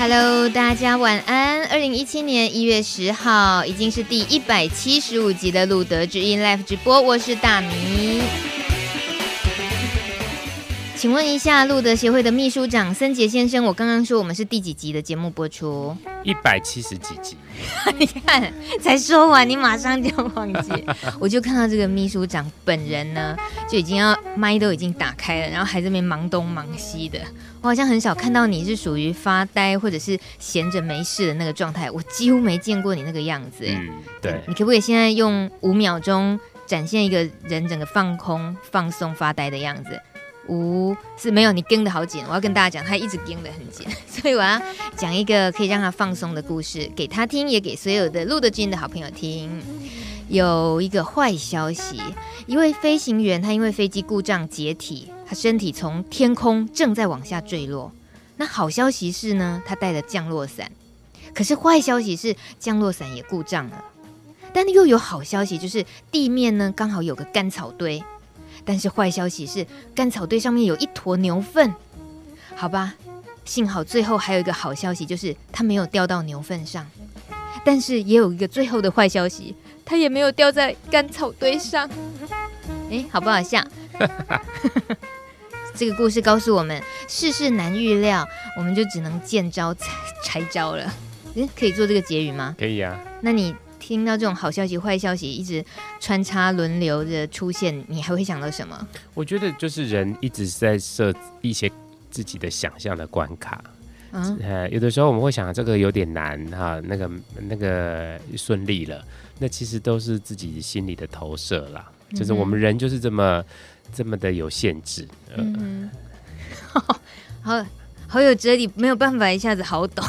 Hello，大家晚安。二零一七年一月十号，已经是第一百七十五集的路德之音 Live 直播，我是大米。请问一下，路德协会的秘书长森杰先生，我刚刚说我们是第几集的节目播出？一百七十几集。你看，才说完，你马上就忘记。我就看到这个秘书长本人呢，就已经要麦都已经打开了，然后还在那边忙东忙西的。我好像很少看到你是属于发呆或者是闲着没事的那个状态，我几乎没见过你那个样子。嗯，对。你可不可以现在用五秒钟展现一个人整个放空、放松、发呆的样子？五是没有，你跟得好紧。我要跟大家讲，他一直跟得很紧，所以我要讲一个可以让他放松的故事给他听，也给所有的路德军的好朋友听。有一个坏消息，一位飞行员他因为飞机故障解体，他身体从天空正在往下坠落。那好消息是呢，他带了降落伞。可是坏消息是降落伞也故障了。但又有好消息，就是地面呢刚好有个干草堆。但是坏消息是，干草堆上面有一坨牛粪。好吧，幸好最后还有一个好消息，就是它没有掉到牛粪上。但是也有一个最后的坏消息，它也没有掉在干草堆上。哎，好不好笑？这个故事告诉我们，世事难预料，我们就只能见招拆拆招了。诶，可以做这个结语吗？可以啊。那你？听到这种好消息、坏消息一直穿插轮流的出现，你还会想到什么？我觉得就是人一直在设一些自己的想象的关卡。嗯，呃，有的时候我们会想这个有点难哈，那个那个顺利了，那其实都是自己心里的投射啦。嗯、就是我们人就是这么这么的有限制。嗯，好。好有哲理，没有办法一下子好懂。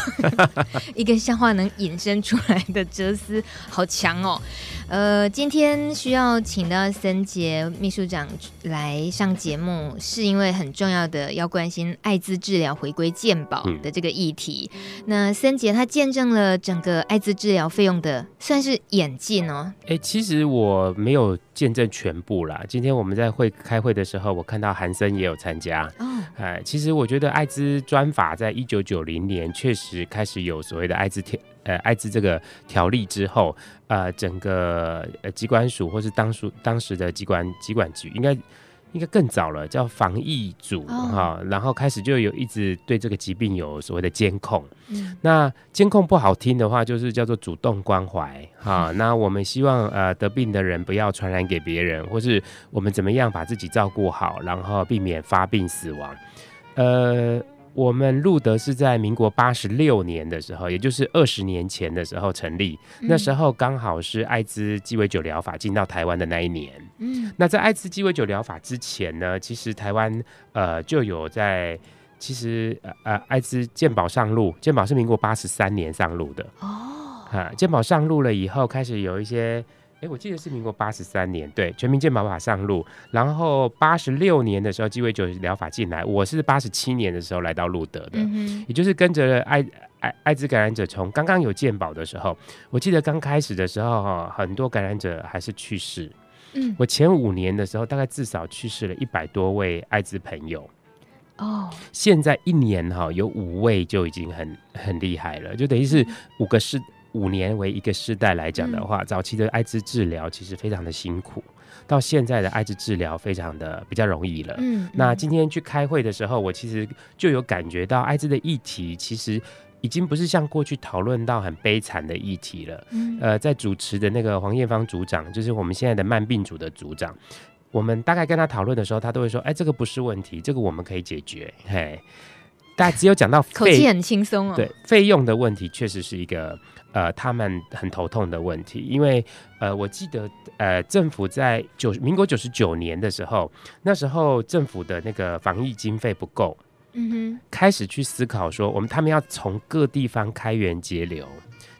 一个笑话能引申出来的哲思，好强哦。呃，今天需要请到森杰秘书长来上节目，是因为很重要的要关心艾滋治疗回归健保的这个议题。嗯、那森杰他见证了整个艾滋治疗费用的算是演进哦。哎、欸，其实我没有见证全部啦。今天我们在会开会的时候，我看到韩森也有参加。哦，哎，其实我觉得艾滋专法在一九九零年确实开始有所谓的艾滋条。呃，艾滋这个条例之后，呃，整个呃疾管署或是当属当时的机关机管局，应该应该更早了，叫防疫组哈、哦，然后开始就有一直对这个疾病有所谓的监控。嗯、那监控不好听的话，就是叫做主动关怀哈、哦。那我们希望呃得病的人不要传染给别人，或是我们怎么样把自己照顾好，然后避免发病死亡。呃。我们路德是在民国八十六年的时候，也就是二十年前的时候成立。嗯、那时候刚好是艾滋鸡尾酒疗法进到台湾的那一年。嗯，那在艾滋鸡尾酒疗法之前呢，其实台湾呃就有在，其实呃艾滋健保上路，健保是民国八十三年上路的。哦，啊，健保上路了以后，开始有一些。哎，我记得是民国八十三年，对，全民健保法上路，然后八十六年的时候鸡尾酒疗法进来，我是八十七年的时候来到路德的，嗯、哼也就是跟着艾艾艾滋感染者从刚刚有健保的时候，我记得刚开始的时候哈，很多感染者还是去世，嗯，我前五年的时候大概至少去世了一百多位艾滋朋友，哦，现在一年哈有五位就已经很很厉害了，就等于是五个是。五年为一个世代来讲的话，嗯、早期的艾滋治疗其实非常的辛苦，到现在的艾滋治疗非常的比较容易了。嗯，那今天去开会的时候，我其实就有感觉到艾滋的议题其实已经不是像过去讨论到很悲惨的议题了。嗯，呃，在主持的那个黄艳芳组长，就是我们现在的慢病组的组长，我们大概跟他讨论的时候，他都会说：“哎，这个不是问题，这个我们可以解决。”嘿，大家只有讲到 口气很轻松哦。对，费用的问题确实是一个。呃，他们很头痛的问题，因为呃，我记得呃，政府在九民国九十九年的时候，那时候政府的那个防疫经费不够，嗯哼，开始去思考说，我们他们要从各地方开源节流，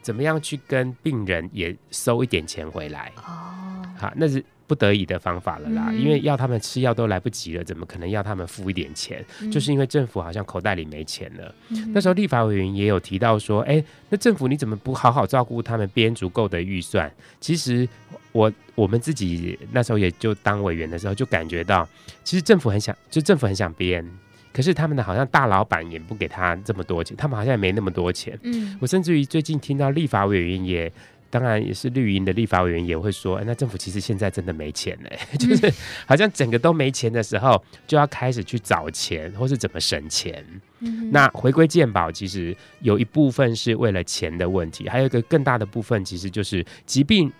怎么样去跟病人也收一点钱回来。哦，好，那是不得已的方法了啦，嗯、因为要他们吃药都来不及了，怎么可能要他们付一点钱？嗯、就是因为政府好像口袋里没钱了。嗯、那时候立法委员也有提到说，哎、欸，那政府你怎么不好好照顾他们，编足够的预算？其实我我们自己那时候也就当委员的时候，就感觉到，其实政府很想，就政府很想编。可是他们的好像大老板也不给他这么多钱，他们好像也没那么多钱。嗯，我甚至于最近听到立法委员也，当然也是绿营的立法委员也会说，欸、那政府其实现在真的没钱嘞，嗯、就是好像整个都没钱的时候，就要开始去找钱或是怎么省钱。嗯，那回归健保其实有一部分是为了钱的问题，还有一个更大的部分其实就是疾病，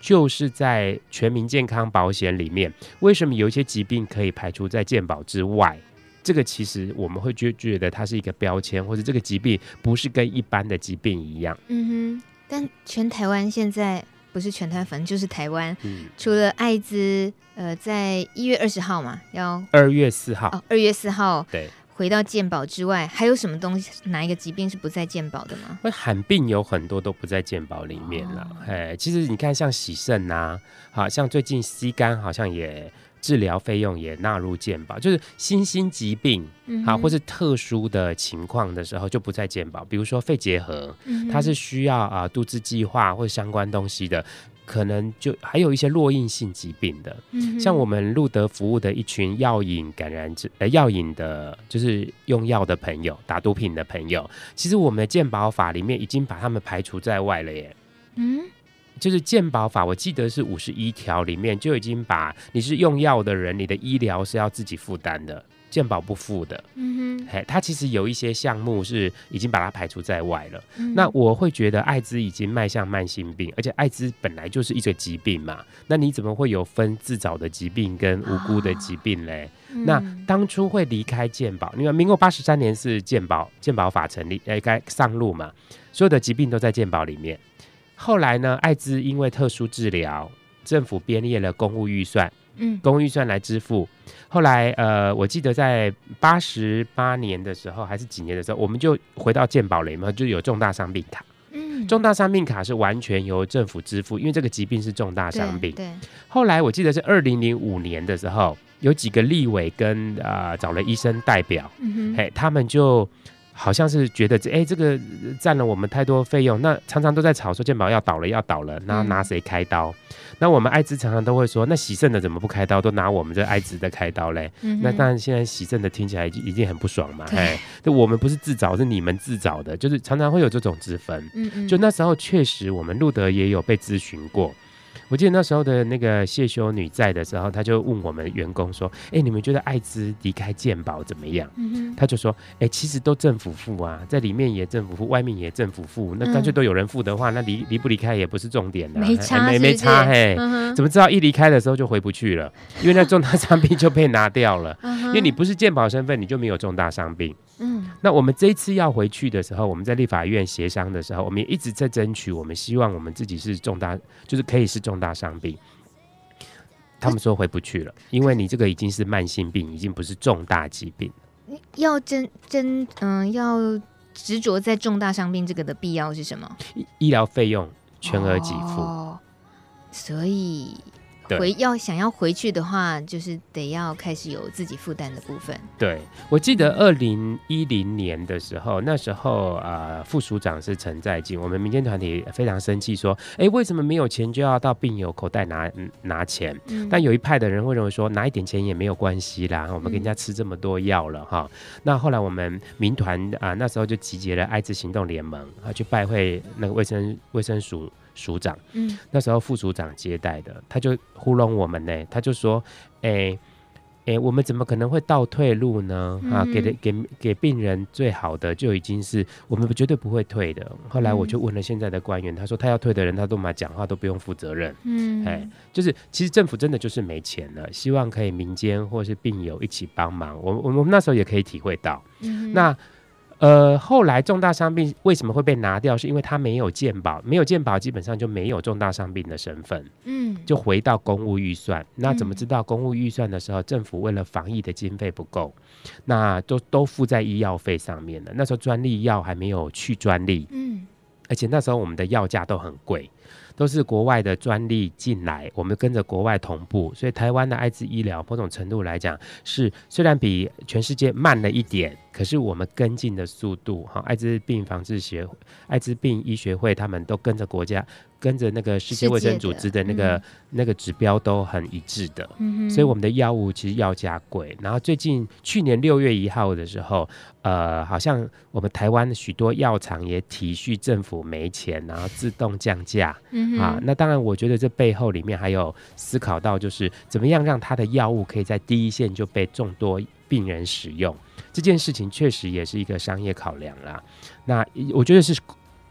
就是在全民健康保险里面，为什么有一些疾病可以排除在健保之外？这个其实我们会觉觉得它是一个标签，或者这个疾病不是跟一般的疾病一样。嗯哼，但全台湾现在不是全台湾，反正就是台湾，嗯、除了艾滋，呃，在一月二十号嘛，要二月四号哦，二月四号对，回到健保之外，还有什么东西？哪一个疾病是不在健保的吗？那罕病有很多都不在健保里面了。哎、哦，其实你看，像喜肾呐、啊，好像最近 C 肝好像也。治疗费用也纳入健保，就是新兴疾病，嗯、好，或是特殊的情况的时候就不在健保。比如说肺结核，嗯、它是需要啊杜兹计划或相关东西的，可能就还有一些弱硬性疾病的，嗯、像我们路德服务的一群药瘾感染者，呃，药瘾的，就是用药的朋友，打毒品的朋友，其实我们的健保法里面已经把他们排除在外了耶。嗯。就是健保法，我记得是五十一条里面就已经把你是用药的人，你的医疗是要自己负担的，健保不付的。嗯哼，嘿，它其实有一些项目是已经把它排除在外了。嗯、那我会觉得艾滋已经迈向慢性病，而且艾滋本来就是一个疾病嘛，那你怎么会有分自找的疾病跟无辜的疾病嘞？那当初会离开健保，因为民国八十三年是健保健保法成立，哎，该上路嘛，所有的疾病都在健保里面。后来呢，艾滋因为特殊治疗，政府编列了公务预算，嗯，公务预算来支付。后来，呃，我记得在八十八年的时候，还是几年的时候，我们就回到健保里嘛，就有重大伤病卡。嗯，重大伤病卡是完全由政府支付，因为这个疾病是重大伤病。对。对后来我记得是二零零五年的时候，有几个立委跟啊、呃、找了医生代表，嘿，他们就。好像是觉得这哎，这个占了我们太多费用，那常常都在吵说健保要倒了要倒了，那拿谁开刀？嗯、那我们艾滋常常都会说，那洗肾的怎么不开刀，都拿我们这艾滋的开刀嘞？嗯、那当然现在洗肾的听起来已经很不爽嘛，哎就，我们不是自找，是你们自找的，就是常常会有这种之分。嗯嗯，就那时候确实我们路德也有被咨询过。我记得那时候的那个谢修女在的时候，她就问我们员工说：“哎、欸，你们觉得艾滋离开健保怎么样？”嗯、就说：“哎、欸，其实都政府付啊，在里面也政府付，外面也政府付。那干脆都有人付的话，那离离不离开也不是重点的，没差，没没差嘿。嗯、怎么知道一离开的时候就回不去了？因为那重大伤病就被拿掉了，嗯、因为你不是健保身份，你就没有重大伤病。”嗯，那我们这一次要回去的时候，我们在立法院协商的时候，我们也一直在争取，我们希望我们自己是重大，就是可以是重大伤病。他们说回不去了，因为你这个已经是慢性病，已经不是重大疾病。要真真嗯，要执着在重大伤病这个的必要是什么？医疗费用全额给付。哦，所以。回要想要回去的话，就是得要开始有自己负担的部分。对，我记得二零一零年的时候，那时候呃副署长是陈在进，我们民间团体非常生气，说：哎，为什么没有钱就要到病友口袋拿拿钱？嗯、但有一派的人会认为说，拿一点钱也没有关系啦，我们跟人家吃这么多药了哈。嗯、那后来我们民团啊、呃，那时候就集结了艾滋行动联盟啊，去拜会那个卫生卫生署。署长，嗯，那时候副署长接待的，他就糊弄我们呢，他就说，哎、欸，哎、欸，我们怎么可能会倒退路呢？嗯、啊，给的给给病人最好的就已经是我们绝对不会退的。后来我就问了现在的官员，他说他要退的人，他都嘛讲话都不用负责任，嗯，哎，就是其实政府真的就是没钱了，希望可以民间或是病友一起帮忙。我我们那时候也可以体会到，嗯，那。呃，后来重大伤病为什么会被拿掉？是因为他没有健保，没有健保基本上就没有重大伤病的身份，嗯，就回到公务预算。那怎么知道公务预算的时候，政府为了防疫的经费不够，那都都付在医药费上面了。那时候专利药还没有去专利，嗯，而且那时候我们的药价都很贵。都是国外的专利进来，我们跟着国外同步，所以台湾的艾滋医疗某种程度来讲是虽然比全世界慢了一点，可是我们跟进的速度，哈，艾滋病防治协、艾滋病医学会他们都跟着国家。跟着那个世界卫生组织的那个的那个指标都很一致的，嗯，所以我们的药物其实药价贵。然后最近去年六月一号的时候，呃，好像我们台湾许多药厂也体恤政府没钱，然后自动降价，嗯，啊，那当然我觉得这背后里面还有思考到，就是怎么样让他的药物可以在第一线就被众多病人使用，这件事情确实也是一个商业考量啦。那我觉得是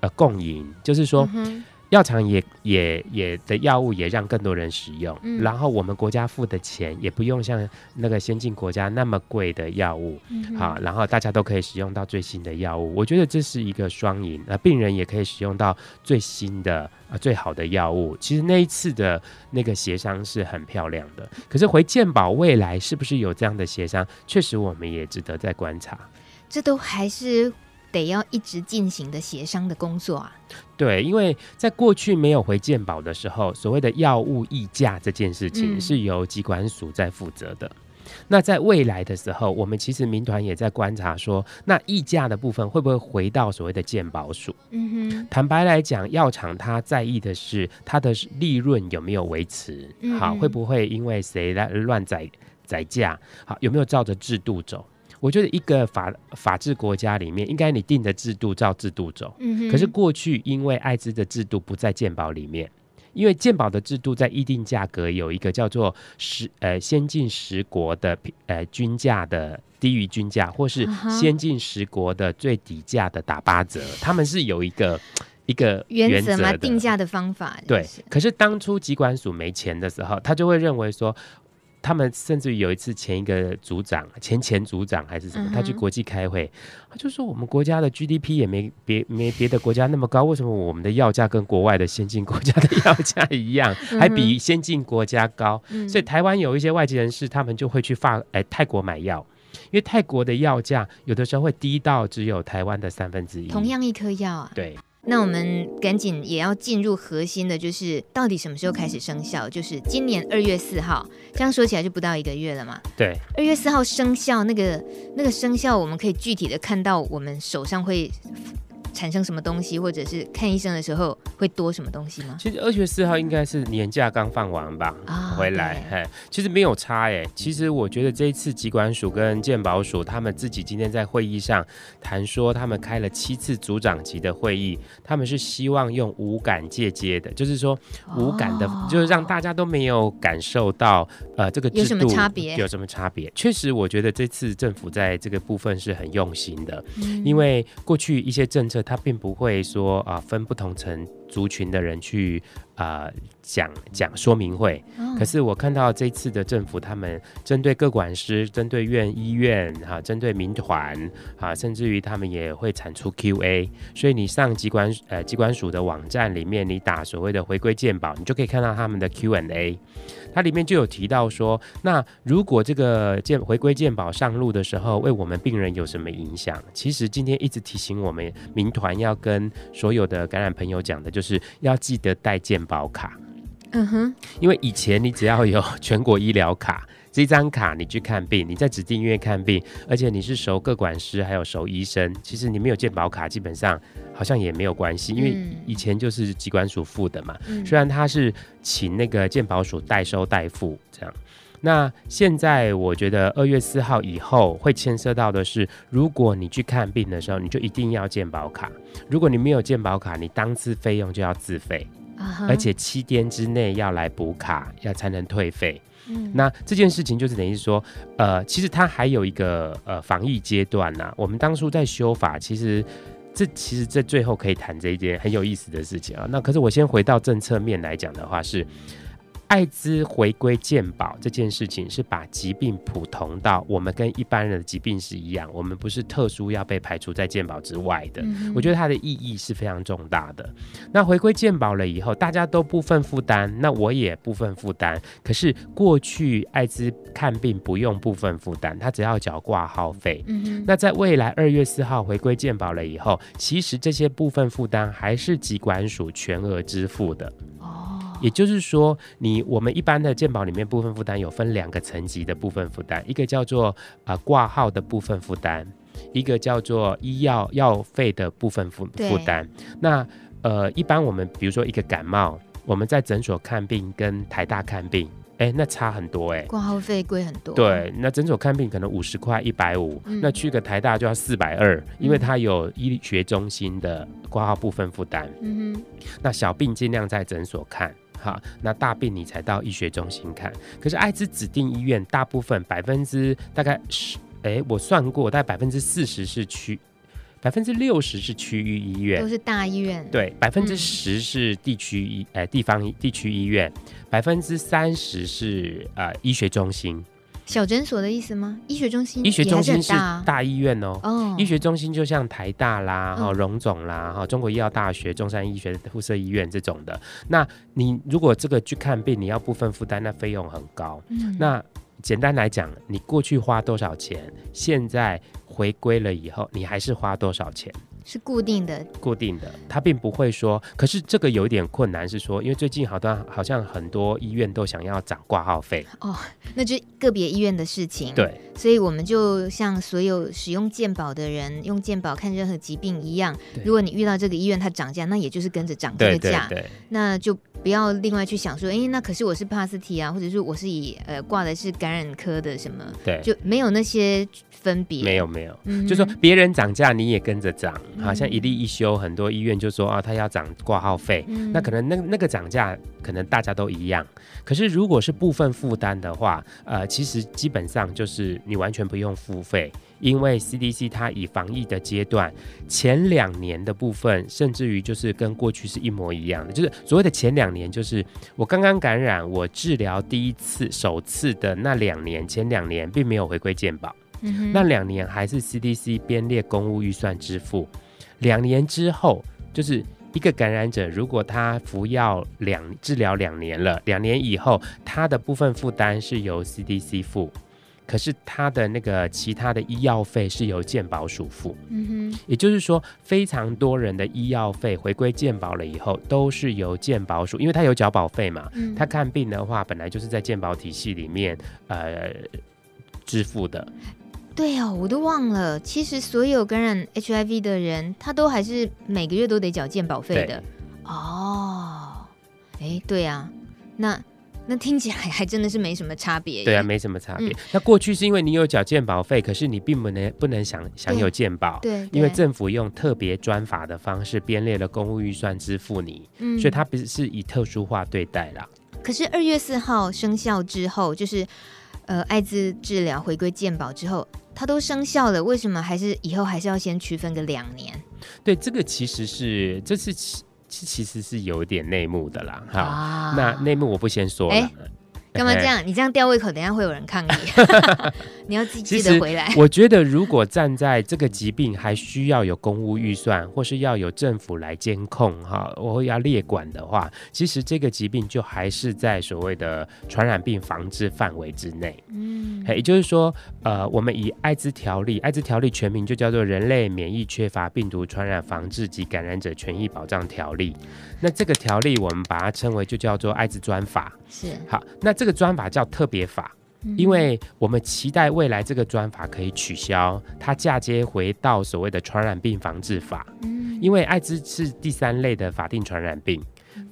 呃共赢，就是说。嗯药厂也也也的药物也让更多人使用，嗯，然后我们国家付的钱也不用像那个先进国家那么贵的药物，嗯，好，然后大家都可以使用到最新的药物，我觉得这是一个双赢，呃，病人也可以使用到最新的呃最好的药物。其实那一次的那个协商是很漂亮的，可是回健保未来是不是有这样的协商，确实我们也值得再观察。这都还是。得要一直进行的协商的工作啊，对，因为在过去没有回健保的时候，所谓的药物议价这件事情是由机关署在负责的。嗯。那在未来的时候，我们其实民团也在观察说，那议价的部分会不会回到所谓的鉴保署？嗯哼，坦白来讲，药厂他在意的是它的利润有没有维持，好，会不会因为谁来乱宰宰价？好，有没有照着制度走？我觉得一个法法治国家里面，应该你定的制度照制度走。嗯。可是过去因为艾滋的制度不在健保里面，因为健保的制度在议定价格有一个叫做十呃先进十国的呃均价的低于均价，或是先进十国的最底价的打八折，他们是有一个一个原则嘛定价的方法。对。可是当初疾管署没钱的时候，他就会认为说。他们甚至于有一次，前一个组长、前前组长还是什么，他去国际开会，他就说我们国家的 GDP 也没别没别的国家那么高，为什么我们的药价跟国外的先进国家的药价一样，还比先进国家高？所以台湾有一些外籍人士，他们就会去法哎泰国买药，因为泰国的药价有的时候会低到只有台湾的三分之一。同样一颗药啊，对。那我们赶紧也要进入核心的，就是到底什么时候开始生效？就是今年二月四号，这样说起来就不到一个月了嘛。对，二月四号生效，那个那个生效，我们可以具体的看到我们手上会。产生什么东西，或者是看医生的时候会多什么东西吗？其实二月四号应该是年假刚放完吧，啊、回来，嘿，其实没有差哎。其实我觉得这一次疾管署跟健保署他们自己今天在会议上谈说，他们开了七次组长级的会议，他们是希望用无感借接的，就是说无感的，哦、就是让大家都没有感受到呃这个制度有什么差别，有什么差别。确实，我觉得这次政府在这个部分是很用心的，嗯、因为过去一些政策。他并不会说啊，分不同层族群的人去啊讲讲说明会。可是我看到这次的政府，他们针对各管师、针对院医院哈、针对民团啊，甚至于他们也会产出 Q&A。所以你上机关呃机关署的网站里面，你打所谓的回归健保，你就可以看到他们的 Q&A。它里面就有提到说，那如果这个健回归健保上路的时候，为我们病人有什么影响？其实今天一直提醒我们民团要跟所有的感染朋友讲的，就是要记得带健保卡。嗯哼，因为以前你只要有全国医疗卡。这张卡你去看病，你在指定医院看病，而且你是熟各管师，还有熟医生，其实你没有健保卡，基本上好像也没有关系，因为以前就是机关署付的嘛。嗯、虽然他是请那个健保署代收代付这样，那现在我觉得二月四号以后会牵涉到的是，如果你去看病的时候，你就一定要健保卡。如果你没有健保卡，你当次费用就要自费，而且七天之内要来补卡，要才能退费。嗯、那这件事情就是等于说，呃，其实它还有一个呃防疫阶段呐、啊。我们当初在修法，其实这其实这最后可以谈这一件很有意思的事情啊。那可是我先回到政策面来讲的话是。艾滋回归健保这件事情是把疾病普通到我们跟一般人的疾病是一样，我们不是特殊要被排除在健保之外的。我觉得它的意义是非常重大的。那回归健保了以后，大家都部分负担，那我也部分负担。可是过去艾滋看病不用部分负担，他只要缴挂号费。那在未来二月四号回归健保了以后，其实这些部分负担还是疾管署全额支付的。也就是说，你我们一般的健保里面部分负担有分两个层级的部分负担，一个叫做啊挂号的部分负担，一个叫做医药药费的部分负负担。那呃，一般我们比如说一个感冒，我们在诊所看病跟台大看病。哎，那差很多哎，挂号费贵很多。对，那诊所看病可能五十块、一百五，那去个台大就要四百二，因为它有医学中心的挂号部分负担。嗯哼，那小病尽量在诊所看，哈，那大病你才到医学中心看。可是艾滋指定医院大部分百分之大概十，哎，我算过，大概百分之四十是区。百分之六十是区域医院，都是大医院。对，百分之十是地区医，哎，地方地区医院，百分之三十是呃医学中心。小诊所的意思吗？医学中心，医学中心是大医院哦。哦，医学中心就像台大啦、哈荣总啦、哈中国医药大学、中山医学附设医院这种的。那你如果这个去看病，你要部分负担，那费用很高。嗯，那。简单来讲，你过去花多少钱，现在回归了以后，你还是花多少钱？是固定的，固定的，他并不会说。可是这个有一点困难，是说，因为最近好多好像很多医院都想要涨挂号费哦，那就个别医院的事情。对，所以我们就像所有使用健保的人用健保看任何疾病一样，如果你遇到这个医院它涨价，那也就是跟着涨这个价。对对对，那就不要另外去想说，哎，那可是我是帕斯提啊，或者是我是以呃挂的是感染科的什么，对，就没有那些。分别。没有没有，嗯、就说别人涨价你也跟着涨，好、嗯、像一例一休，很多医院就说啊，他要涨挂号费，嗯、那可能那那个涨价可能大家都一样，可是如果是部分负担的话，呃，其实基本上就是你完全不用付费。因为 CDC 它以防疫的阶段，前两年的部分，甚至于就是跟过去是一模一样的，就是所谓的前两年，就是我刚刚感染，我治疗第一次首次的那两年，前两年并没有回归健保，嗯、那两年还是 CDC 编列公务预算支付，两年之后，就是一个感染者如果他服药两治疗两年了，两年以后他的部分负担是由 CDC 付。可是他的那个其他的医药费是由健保署付，嗯哼，也就是说，非常多人的医药费回归健保了以后，都是由健保署，因为他有缴保费嘛，嗯，他看病的话，本来就是在健保体系里面呃支付的。对哦，我都忘了，其实所有感染 HIV 的人，他都还是每个月都得缴健保费的。哦，哎，对啊，那。那听起来还真的是没什么差别。对啊，没什么差别。嗯、那过去是因为你有缴健保费，可是你并不能不能享享有健保。对，对，因为政府用特别专法的方式编列了公务预算支付你，嗯，所以它不是以特殊化对待啦。可是二月四号生效之后，就是呃艾滋治疗回归健保之后，它都生效了，为什么还是以后还是要先区分个两年？对，这个其实是这是。其其实是有点内幕的啦，哈，啊、那内幕我不先说了。欸干嘛这样？你这样吊胃口，等下会有人抗议。你要记记得回来。我觉得，如果站在这个疾病还需要有公务预算，或是要有政府来监控，哈，我要列管的话，其实这个疾病就还是在所谓的传染病防治范围之内。嗯，也就是说，呃，我们以艾滋条例，艾滋条例全名就叫做《人类免疫缺乏病毒传染防治及感染者权益保障条例》。那这个条例，我们把它称为就叫做艾滋专法。是，好，那这个专法叫特别法，因为我们期待未来这个专法可以取消，它嫁接回到所谓的传染病防治法。嗯，因为艾滋是第三类的法定传染病，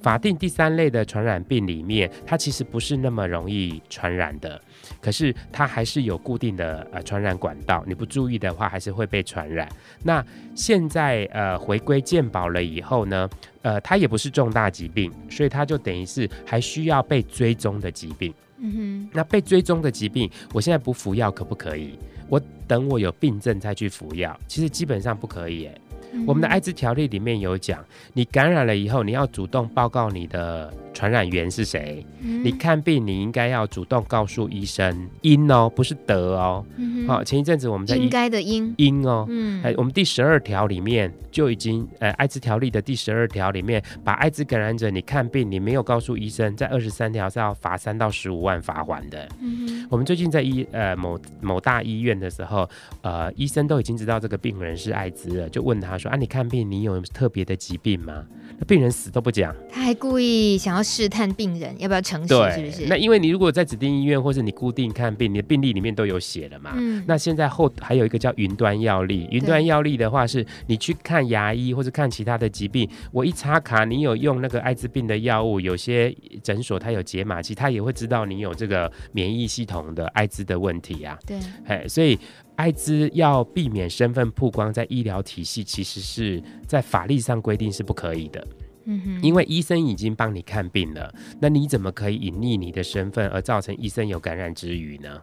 法定第三类的传染病里面，它其实不是那么容易传染的。可是它还是有固定的呃传染管道，你不注意的话，还是会被传染。那现在呃回归健保了以后呢，呃，它也不是重大疾病，所以它就等于是还需要被追踪的疾病。嗯哼，那被追踪的疾病，我现在不服药可不可以？我等我有病症再去服药，其实基本上不可以。哎，嗯，我们的艾滋条例里面有讲，你感染了以后，你要主动报告你的。传染源是谁？嗯、你看病，你应该要主动告诉医生，因哦，不是得哦。好、前一阵子我们在应该的因因哦，嗯，哎，我们第十二条里面就已经，呃，艾滋条例的第十二条里面，把艾滋感染者你看病你没有告诉医生，在二十三条是要罚三到十五万罚款的。嗯，我们最近在医呃某某大医院的时候，呃，医生都已经知道这个病人是艾滋了，就问他说啊，你看病你有特别的疾病吗？那病人死都不讲，他还故意想要试探病人要不要诚实，是不是？那因为你如果在指定医院或是你固定看病，你的病历里面都有写了嘛。嗯。那现在后还有一个叫云端药历，云端药历的话是你去看牙医或者看其他的疾病，我一插卡，你有用那个艾滋病的药物，有些诊所它有解码器，它也会知道你有这个免疫系统的艾滋的问题啊。对。哎，所以艾滋要避免身份曝光，在医疗体系其实是在法律上规定是不可以的。嗯哼，因为医生已经帮你看病了，那你怎么可以隐匿你的身份而造成医生有感染之余呢？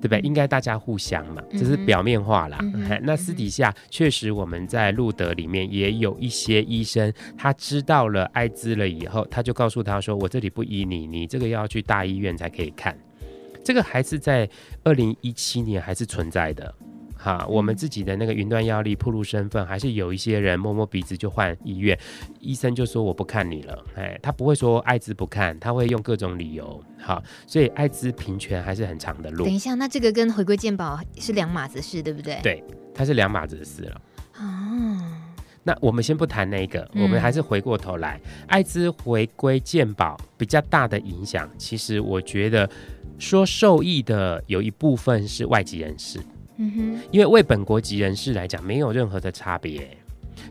对不对？应该大家互相嘛，这是表面化啦。嗯、那私底下确实我们在路德里面也有一些医生，他知道了艾滋了以后，他就告诉他说：“我这里不医你，你这个要去大医院才可以看。”这个还是在二零一七年还是存在的。哈，我们自己的那个云端药力暴露身份，还是有一些人摸摸鼻子就换医院，医生就说我不看你了，哎，他不会说艾滋不看，他会用各种理由，好，所以艾滋平权还是很长的路。等一下，那这个跟回归健保是两码子事，对不对？对，它是两码子事了。哦，那我们先不谈那个，我们还是回过头来，嗯、艾滋回归健保比较大的影响，其实我觉得说受益的有一部分是外籍人士。嗯哼，因为为本国籍人士来讲，没有任何的差别，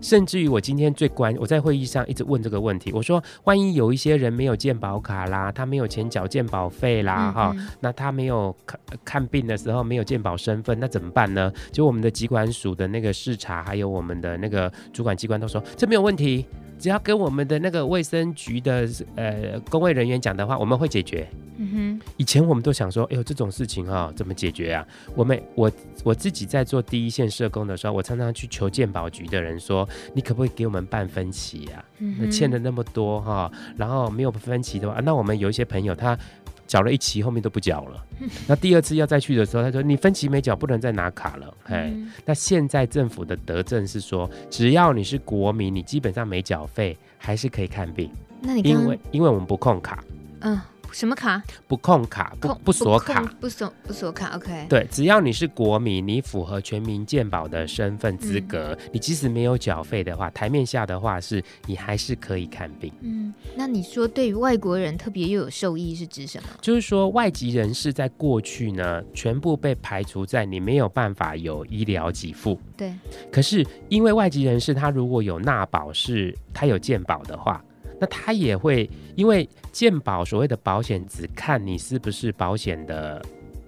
甚至于我今天最关，我在会议上一直问这个问题，我说，万一有一些人没有健保卡啦，他没有钱缴健保费啦，哈、嗯，那他没有看看病的时候没有健保身份，那怎么办呢？就我们的疾管署的那个视察，还有我们的那个主管机关都说，这没有问题。只要跟我们的那个卫生局的呃工卫人员讲的话，我们会解决。嗯哼，以前我们都想说，哎呦这种事情哈、哦，怎么解决啊？我们我我自己在做第一线社工的时候，我常常去求鉴保局的人说，你可不可以给我们办分期啊？嗯、那欠了那么多哈、哦，然后没有分期的话，那我们有一些朋友他。缴了一期，后面都不缴了。那第二次要再去的时候，他说：“你分期没缴，不能再拿卡了。”哎，那现在政府的德政是说，只要你是国民，你基本上没缴费，还是可以看病。那你因为因为我们不控卡，嗯。什么卡？不控卡，不不锁卡，不锁不锁卡。OK。对，只要你是国民，你符合全民健保的身份资格，嗯，你即使没有缴费的话，台面下的话是，你还是可以看病。嗯，那你说对于外国人特别又有受益是指什么？就是说外籍人士在过去呢，全部被排除在你没有办法有医疗给付。对。可是因为外籍人士他如果有纳保，是他有健保的话。那他也会，因为健保所谓的保险只看你是不是保险的，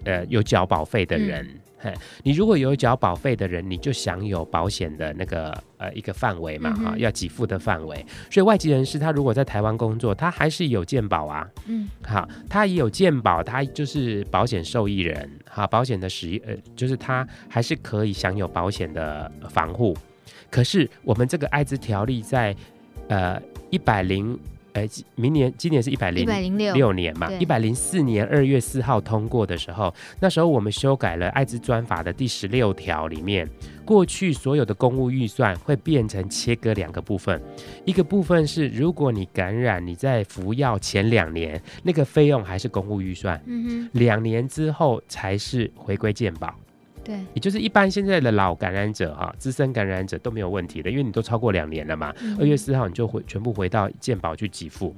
呃，有缴保费的人。嘿，你如果有缴保费的人，你就享有保险的那个呃一个范围嘛，哈、嗯，要给付的范围。所以外籍人士他如果在台湾工作，他还是有健保啊。嗯，好，他也有健保，他就是保险受益人，哈，保险的使呃，就是他还是可以享有保险的防护。可是我们这个艾滋条例在呃。一百零，哎，明年今年是一百零六年嘛，一百零四年二月四号通过的时候，那时候我们修改了艾滋专法的第十六条里面，过去所有的公务预算会变成切割两个部分，一个部分是如果你感染你在服药前两年，那个费用还是公务预算，嗯哼，两年之后才是回归健保。对，也就是一般现在的老感染者哈，资深感染者都没有问题的，因为你都超过两年了嘛。二、嗯、月四号你就回全部回到健保去给付。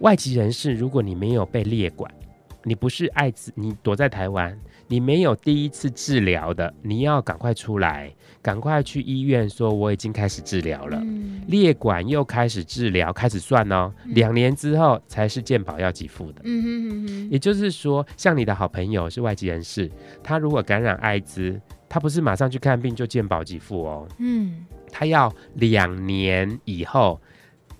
外籍人士，如果你没有被列管，你不是艾滋，你躲在台湾。你没有第一次治疗的，你要赶快出来，赶快去医院说我已经开始治疗了。嗯、列管又开始治疗，开始算哦，嗯、两年之后才是健保要给付的。嗯哼哼哼。也就是说，像你的好朋友是外籍人士，他如果感染艾滋，他不是马上去看病就健保给付哦。嗯，他要两年以后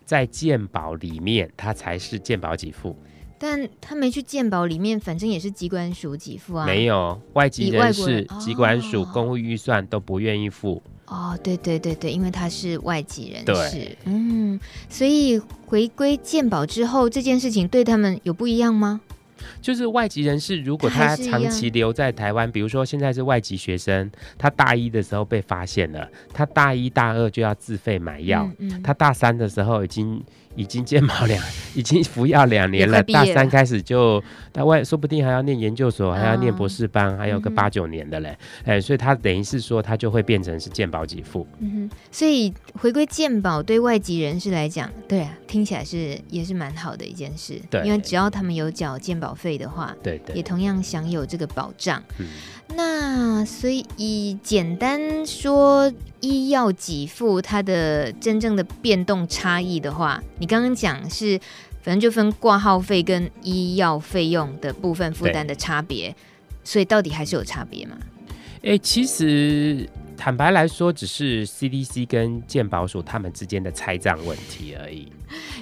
在健保里面，他才是健保给付。但他没去鉴宝里面，反正也是机关署给付啊。没有外籍人士，机关署公务预算都不愿意付。哦，对对对对，因为他是外籍人士。对，嗯，所以回归鉴宝之后，这件事情对他们有不一样吗？就是外籍人士，如果他长期留在台湾，比如说现在是外籍学生，他大一的时候被发现了，他大一大二就要自费买药，嗯嗯，他大三的时候已经。已经戒毛两，已经服药两年了，了。大三开始就，大外说不定还要念研究所，还要念博士班，哦、还有个八九年的嘞，哎、嗯，所以他等于是说，他就会变成是健保给付。嗯哼，所以回归健保对外籍人士来讲，对啊，听起来是也是蛮好的一件事。对，因为只要他们有缴健保费的话，对对，也同样享有这个保障。嗯，那所以以简单说，医药给付它的真正的变动差异的话，你刚刚讲是，反正就分挂号费跟医药费用的部分负担的差别，所以到底还是有差别吗？哎、欸，其实坦白来说，只是 CDC 跟健保署他们之间的拆账问题而已。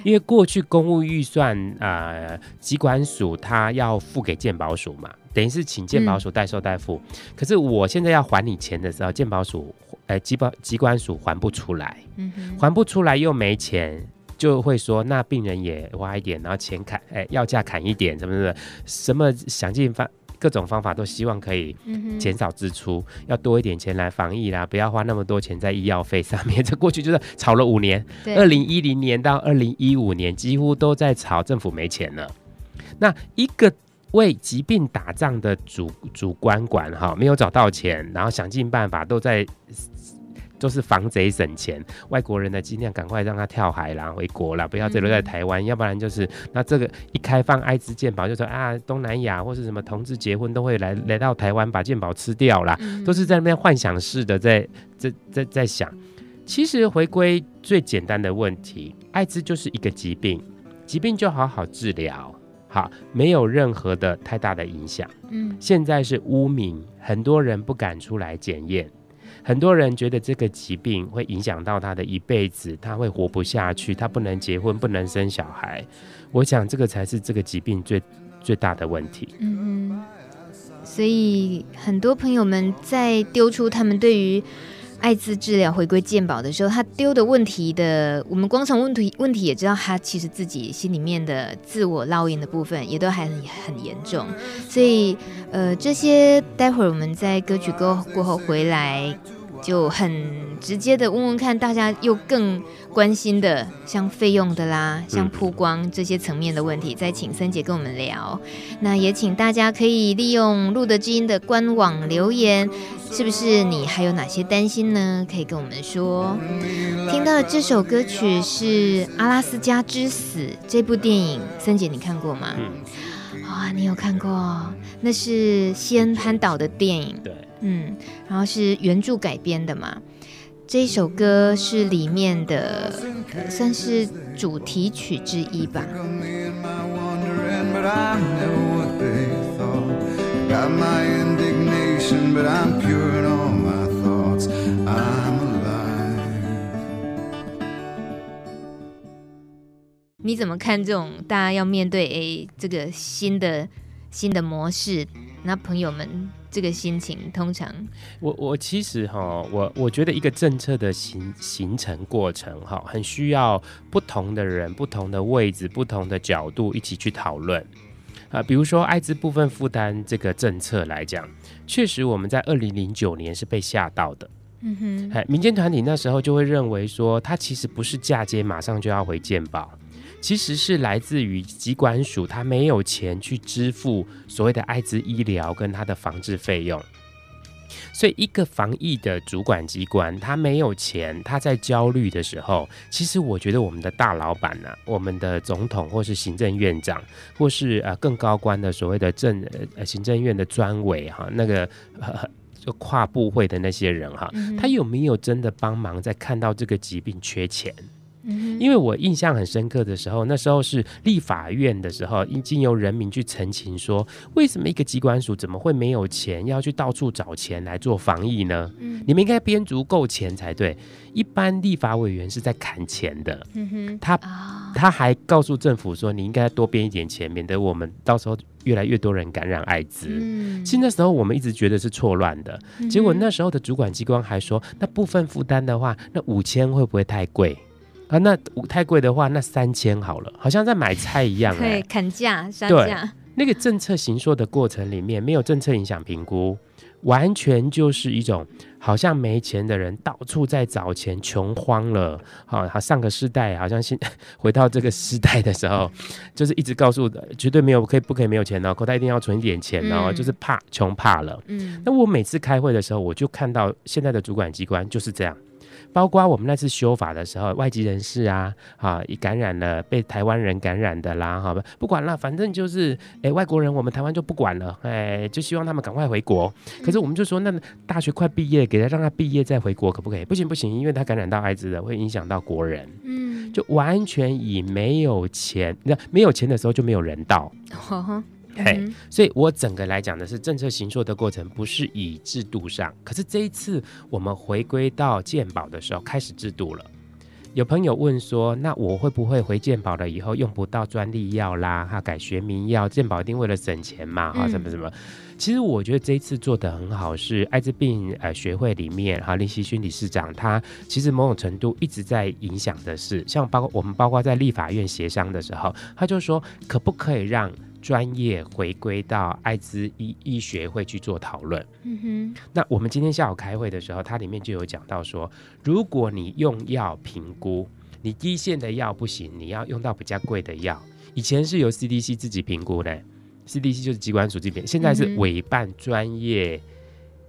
因为过去公务预算呃，机管署他要付给健保署嘛，等于是请健保署代收代付。嗯、可是我现在要还你钱的时候，健保署。哎，机保机关署还不出来，嗯哼，还不出来又没钱，就会说那病人也挖一点，然后钱砍，哎，药价砍一点，什么什么，什么想尽方各种方法都希望可以减少支出，嗯、要多一点钱来防疫啦，不要花那么多钱在医药费上面。这过去就是吵了五年，二零一零年到二零一五年几乎都在吵政府没钱了。那一个。为疾病打仗的主主观管哈，没有找到钱，然后想尽办法都在都是防贼省钱，外国人呢尽量赶快让他跳海啦回国啦，不要再留在台湾，嗯、要不然就是那这个一开放艾滋健保，就说啊东南亚或是什么同志结婚都会来来到台湾把健保吃掉啦，嗯、都是在那边幻想式的在在在在想，其实回归最简单的问题，艾滋就是一个疾病，疾病就好好治疗。好，没有任何的太大的影响。嗯，现在是污名，很多人不敢出来检验，很多人觉得这个疾病会影响到他的一辈子，他会活不下去，他不能结婚，不能生小孩。我想这个才是这个疾病最最大的问题。嗯嗯，所以很多朋友们在丢出他们对于。艾滋治疗回归健保的时候，他丢的问题的，我们光从问题问题也知道，他其实自己心里面的自我烙印的部分也都还很很严重，所以呃，这些待会儿我们在歌曲过过后回来。就很直接的问问看，大家又更关心的，像费用的啦，像曝光这些层面的问题，再请森姐跟我们聊。那也请大家可以利用路德知音的官网留言，是不是你还有哪些担心呢？可以跟我们说。听到的这首歌曲是《阿拉斯加之死》这部电影，森姐你看过吗？啊、哦，你有看过？那是西恩潘导的电影。对。嗯，然后是原著改编的嘛，这一首歌是里面的，算是主题曲之一吧。你怎么看这种大家要面对诶这个新的新的模式？那朋友们。这个心情通常，我我其实哈，我我觉得一个政策的形形成过程哈，很需要不同的人、不同的位置、不同的角度一起去讨论啊。比如说艾滋部分负担这个政策来讲，确实我们在二零零九年是被吓到的。嗯哼，哎，民间团体那时候就会认为说，它其实不是嫁接马上就要回健保。其实是来自于疾管署，他没有钱去支付所谓的艾滋医疗跟他的防治费用，所以一个防疫的主管机关，他没有钱，他在焦虑的时候，其实我觉得我们的大老板呢、我们的总统或是行政院长，或是呃更高官的所谓的政呃行政院的专委哈，那个就跨部会的那些人哈，他有没有真的帮忙在看到这个疾病缺钱？因为我印象很深刻的时候，那时候是立法院的时候，已经由人民去澄清说，为什么一个机关署怎么会没有钱，要去到处找钱来做防疫呢？嗯，你们应该编足够钱才对。一般立法委员是在砍钱的，嗯哼，他他还告诉政府说，你应该多编一点钱，免得我们到时候越来越多人感染艾滋。嗯，其实那时候我们一直觉得是错乱的，结果那时候的主管机关还说，那部分负担的话，那五千会不会太贵？啊，那太贵的话，那三千好了，好像在买菜一样，欸，对，砍价杀价。那个政策行说的过程里面，没有政策影响评估，完全就是一种好像没钱的人到处在找钱，穷慌了。好，他上个世代好像现 回到这个时代的时候，就是一直告诉的，绝对没有可以不可以没有钱哦，口袋一定要存一点钱哦，嗯、就是怕穷怕了。嗯，那我每次开会的时候，我就看到现在的主管机关就是这样。包括我们那次修法的时候，外籍人士啊，啊，感染了被台湾人感染的啦，好吧，不管了，反正就是，哎、欸，外国人我们台湾就不管了，哎、欸，就希望他们赶快回国。可是我们就说，那大学快毕业，给他让他毕业再回国，可不可以？不行不行，因为他感染到艾滋了，会影响到国人。嗯，就完全以没有钱，那没有钱的时候就没有人道。嘿，嗯、所以我整个来讲的是政策行说的过程，不是以制度上。可是这一次我们回归到健保的时候，开始制度了。有朋友问说，那我会不会回健保了以后用不到专利药啦？哈，改学名药，健保一定为了省钱嘛？哈，什么什么？其实我觉得这一次做的很好，是艾滋病呃学会里面哈林希勋理事长他其实某种程度一直在影响的是，像包括我们包括在立法院协商的时候，他就说可不可以让专业回归到艾滋医医学会去做讨论。嗯哼。那我们今天下午开会的时候，它里面就有讲到说，如果你用药评估，你第一线的药不行，你要用到比较贵的药。以前是由 CDC 自己评估的，CDC 就是机关署这边，现在是委办专业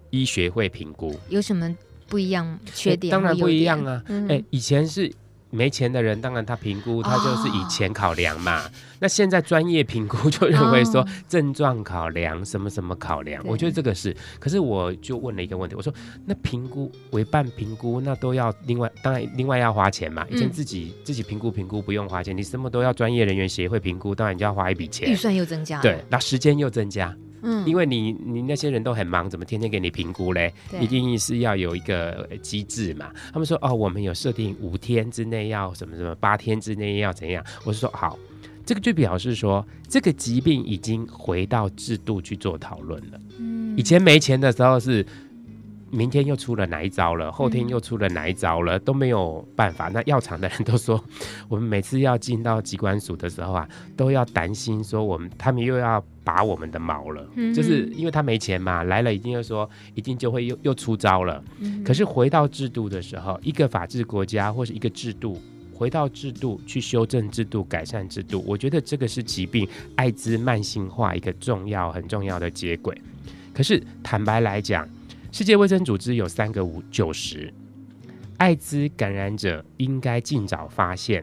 医学会评估。嗯、有什么不一样？缺点？当然不一样啊。哎、嗯以前是。没钱的人，当然他评估，他就是以钱考量嘛。哦、那现在专业评估就认为说症状考量，什么什么考量，哦、我觉得这个是。可是我就问了一个问题，我说那评估委办评估，那都要另外，当然另外要花钱嘛。以前自己、嗯、自己评估评估不用花钱，你什么都要专业人员协会评估，当然就要花一笔钱，预算又增加，对，那时间又增加。嗯，因为你你那些人都很忙，怎么天天给你评估嘞？一定是要有一个机制嘛。他们说哦，我们有设定五天之内要什么什么，八天之内要怎样？我是说好，这个就表示说这个疾病已经回到制度去做讨论了。嗯，以前没钱的时候是。明天又出了哪一招了？后天又出了哪一招了？都没有办法。那药厂的人都说，我们每次要进到机关署的时候啊，都要担心说我们他们又要拔我们的毛了，嗯、就是因为他没钱嘛，来了一定又说一定就会又又出招了。嗯、可是回到制度的时候，一个法治国家或是一个制度，回到制度去修正制度、改善制度，我觉得这个是疾病艾滋慢性化一个重要、很重要的接轨。可是坦白来讲，世界卫生组织有三个五九十，艾滋感染者应该尽早发现，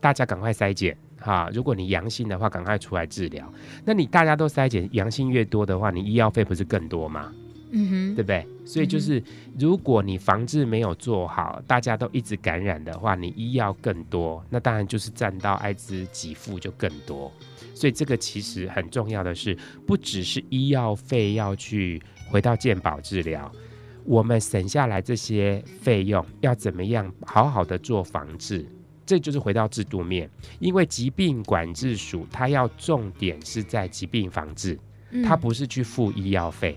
大家赶快筛检哈。如果你阳性的话，赶快出来治疗。那你大家都筛检，阳性越多的话，你医药费不是更多吗？嗯哼，对不对？所以就是，如果你防治没有做好，大家都一直感染的话，你医药更多，那当然就是占到艾滋给付就更多。所以这个其实很重要的是，不只是医药费要去。回到健保治疗，我们省下来这些费用要怎么样好好的做防治？这就是回到制度面，因为疾病管制署它要重点是在疾病防治，它不是去付医药费，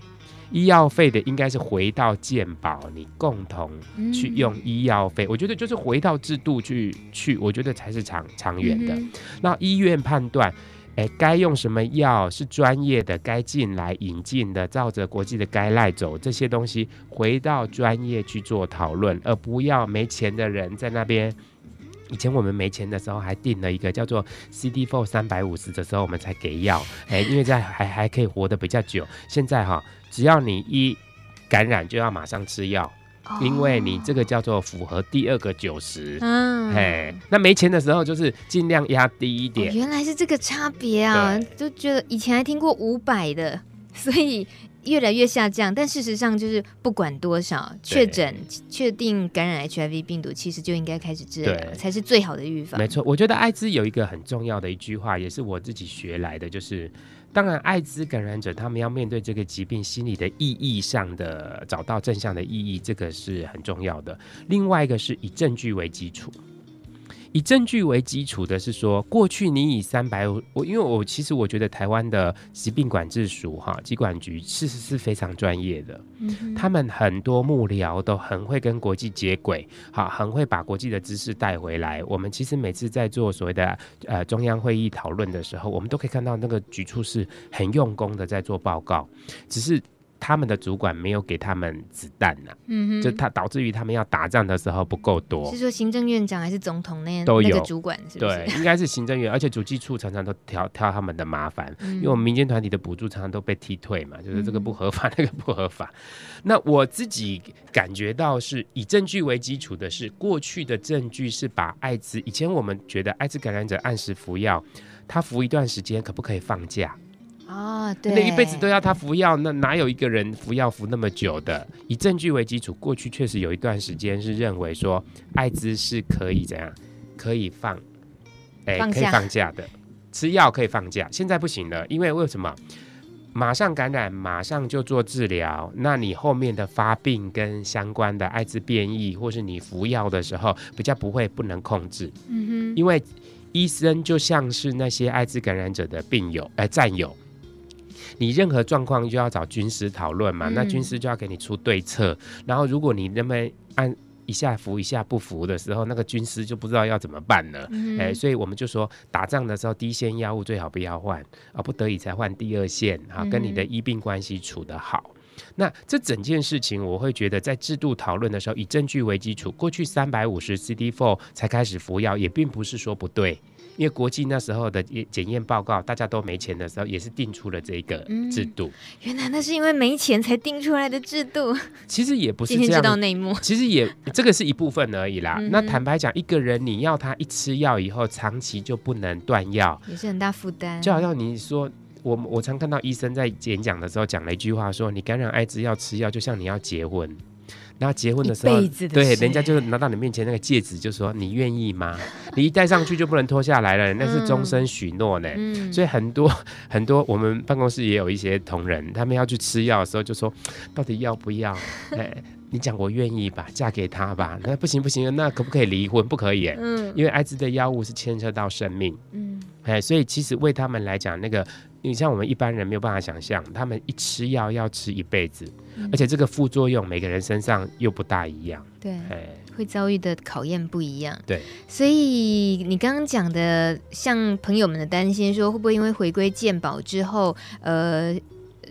医药费的应该是回到健保，你共同去用医药费。我觉得就是回到制度去去，我觉得才是长长远的。那医院判断。哎，该用什么药是专业的，该进来引进的，照着国际的该赖走，这些东西回到专业去做讨论，而不要没钱的人在那边。以前我们没钱的时候还定了一个叫做 CD4 三百五十的时候，我们才给药。哎，因为这样还还可以活得比较久。现在哈，只要你一感染就要马上吃药。因为你这个叫做符合第二个九十，嗯，嘿，那没钱的时候就是尽量压低一点。哦，原来是这个差别啊，对就觉得以前还听过五百的，所以越来越下降。但事实上就是不管多少确诊确定感染 HIV 病毒，其实就应该开始治疗，才是最好的预防。没错，我觉得艾滋有一个很重要的一句话，也是我自己学来的，就是。当然，艾滋感染者他们要面对这个疾病，心理的意义上的找到正向的意义，这个是很重要的。另外一个是以证据为基础。以证据为基础的是说，过去你以三百五，我因为我其实我觉得台湾的疾病管制署哈疾管局其实是非常专业的，嗯、他们很多幕僚都很会跟国际接轨，好，很会把国际的知识带回来。我们其实每次在做所谓的呃中央会议讨论的时候，我们都可以看到那个局处是很用功的在做报告，只是。他们的主管没有给他们子弹呐、啊，嗯哼，就他导致于他们要打仗的时候不够多。是说行政院长还是总统那都有那个主管是不是？对，应该是行政院，而且主计处常常都挑挑他们的麻烦，嗯、因为我们民间团体的补助常常都被踢退嘛，就是这个不合法，嗯、那个不合法。那我自己感觉到是以证据为基础的是，过去的证据是把艾滋，以前我们觉得艾滋感染者按时服药，他服一段时间可不可以放假？啊、哦，对，那一辈子都要他服药，那哪有一个人服药服那么久的？以证据为基础，过去确实有一段时间是认为说艾滋是可以怎样，可以放，哎、欸，可以放假的，吃药可以放假。现在不行了，因为为什么？马上感染，马上就做治疗，那你后面的发病跟相关的艾滋变异，或是你服药的时候，比较不会不能控制。嗯哼，因为医生就像是那些艾滋感染者的病友，哎、呃，战友。你任何状况就要找军师讨论嘛，嗯、那军师就要给你出对策。然后如果你那么按一下服一下不服的时候，那个军师就不知道要怎么办了。嗯、哎，所以我们就说打仗的时候，第一线药物最好不要换啊，不得已才换第二线啊，跟你的医病关系处得好。嗯、那这整件事情，我会觉得在制度讨论的时候，以证据为基础，过去三百五十 CD4 才开始服药，也并不是说不对。因为国际那时候的检验报告，大家都没钱的时候，也是定出了这个制度。嗯、原来那是因为没钱才定出来的制度。其实也不是这样，今天知道内幕。其实也这个是一部分而已啦。嗯、那坦白讲，一个人你要他一吃药以后，长期就不能断药，也是很大负担。就好像你说，我我常看到医生在演讲的时候讲了一句话说，说你感染艾滋要吃药，就像你要结婚。然后结婚的时候，对，人家就拿到你面前那个戒指，就说你愿意吗？你一戴上去就不能脱下来了，那是终身许诺呢。嗯、所以很多很多，我们办公室也有一些同仁，他们要去吃药的时候，就说到底要不要？哎，你讲我愿意吧，嫁给他吧。那不行不行，那可不可以离婚？不可以，嗯，因为艾滋的药物是牵涉到生命，嗯，哎，所以其实为他们来讲，那个。你像我们一般人没有办法想象，他们一吃药要吃一辈子，嗯、而且这个副作用每个人身上又不大一样，对，嘿会遭遇的考验不一样，对。所以你刚刚讲的，像朋友们的担心，说会不会因为回归健保之后，呃。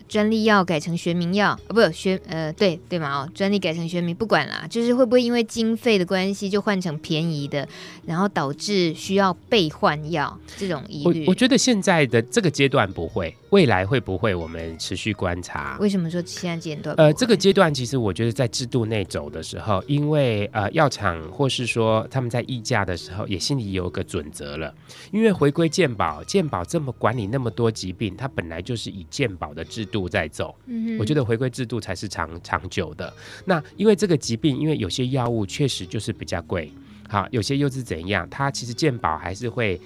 专利药改成学名药，哦，不学呃，对对嘛哦，专利改成学名，不管啦，就是会不会因为经费的关系就换成便宜的，然后导致需要备换药这种疑虑？我我觉得现在的这个阶段不会，未来会不会？我们持续观察。为什么说现在阶段？呃，这个阶段其实我觉得在制度内走的时候，因为呃药厂或是说他们在议价的时候，也心里有个准则了。因为回归健保，健保这么管理那么多疾病，它本来就是以健保的制度。在走，嗯我觉得回归制度才是长长久的。那因为这个疾病，因为有些药物确实就是比较贵，好，有些又是怎样？它其实鉴宝还是会，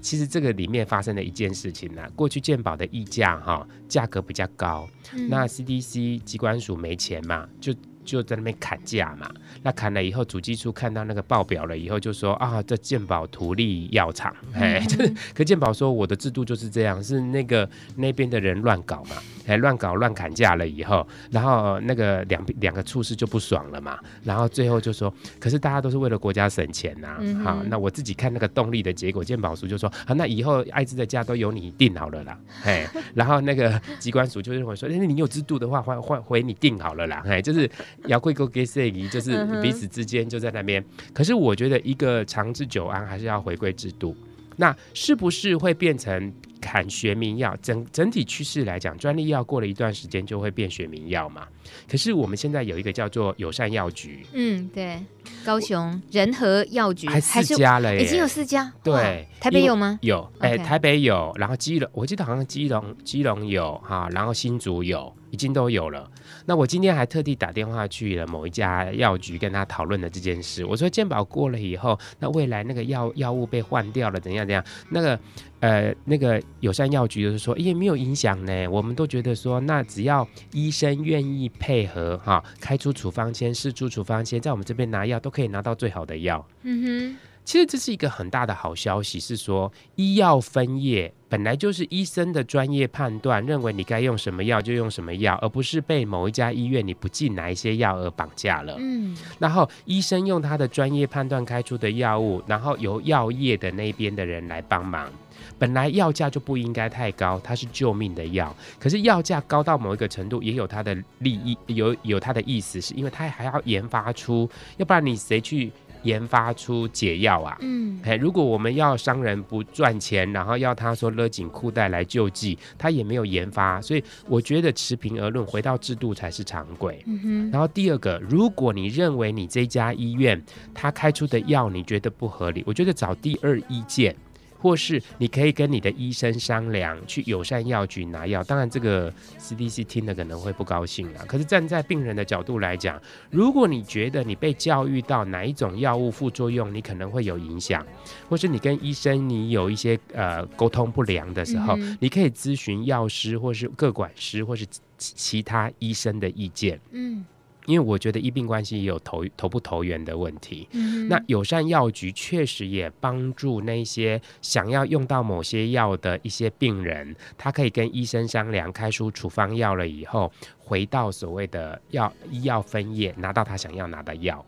其实这个里面发生的一件事情呢、啊，过去鉴宝的溢价哈，价格比较高，嗯、那 CDC 机关署没钱嘛，就。就在那边砍价嘛，那砍了以后，主计处看到那个报表了以后，就说啊，这鉴宝图利药厂，哎、就是，可鉴宝说我的制度就是这样，是那个那边的人乱搞嘛，哎，乱搞乱砍价了以后，然后那个两两个处室就不爽了嘛，然后最后就说，可是大家都是为了国家省钱呐、啊，好、那我自己看那个动力的结果，鉴宝署就说，啊，那以后艾滋的价都由你定好了啦，哎，然后那个机关署就认为说，哎，你有制度的话，换换回你定好了啦，哎，就是。要贵够给谁？就是彼此之间就在那边。可是我觉得一个长治久安还是要回归制度。那是不是会变成砍学名药？整整体趋势来讲，专利药过了一段时间就会变学名药嘛？可是我们现在有一个叫做友善药局。嗯，对，高雄仁和药局还四家了耶，已经有四家。对，台北有吗？有，哎、欸，台北有，然后基隆，我记得好像基隆基隆有哈，然后新竹有。已经都有了。那我今天还特地打电话去了某一家药局，跟他讨论了这件事。我说健保过了以后，那未来那个药药物被换掉了，怎样怎样？那个呃，那个友善药局就是说，也没有影响呢。我们都觉得说，那只要医生愿意配合哈，开出处方签、试出处方签，在我们这边拿药都可以拿到最好的药。嗯哼。其实这是一个很大的好消息，是说医药分业本来就是医生的专业判断，认为你该用什么药就用什么药，而不是被某一家医院你不进哪一些药而绑架了。嗯，然后医生用他的专业判断开出的药物，然后由药业的那边的人来帮忙。本来药价就不应该太高，它是救命的药。可是药价高到某一个程度，也有它的利益，有有它的意思，是因为它还要研发出，要不然你谁去研发出解药啊？嗯，哎，如果我们要商人不赚钱，然后要他说勒紧裤带来救济，他也没有研发，所以我觉得持平而论，回到制度才是常轨。嗯哼。然后第二个，如果你认为你这家医院他开出的药你觉得不合理，我觉得找第二意见。或是你可以跟你的医生商量，去友善药局拿药。当然，这个 CDC 听了可能会不高兴啦。可是站在病人的角度来讲，如果你觉得你被教育到哪一种药物副作用，你可能会有影响，或是你跟医生你有一些呃沟通不良的时候，嗯、你可以咨询药师，或是各管师，或是其他医生的意见。嗯。因为我觉得医病关系也有投投不投缘的问题。嗯，那友善药局确实也帮助那些想要用到某些药的一些病人，他可以跟医生商量，开出处方药了以后，回到所谓的药医药分业，拿到他想要拿的药。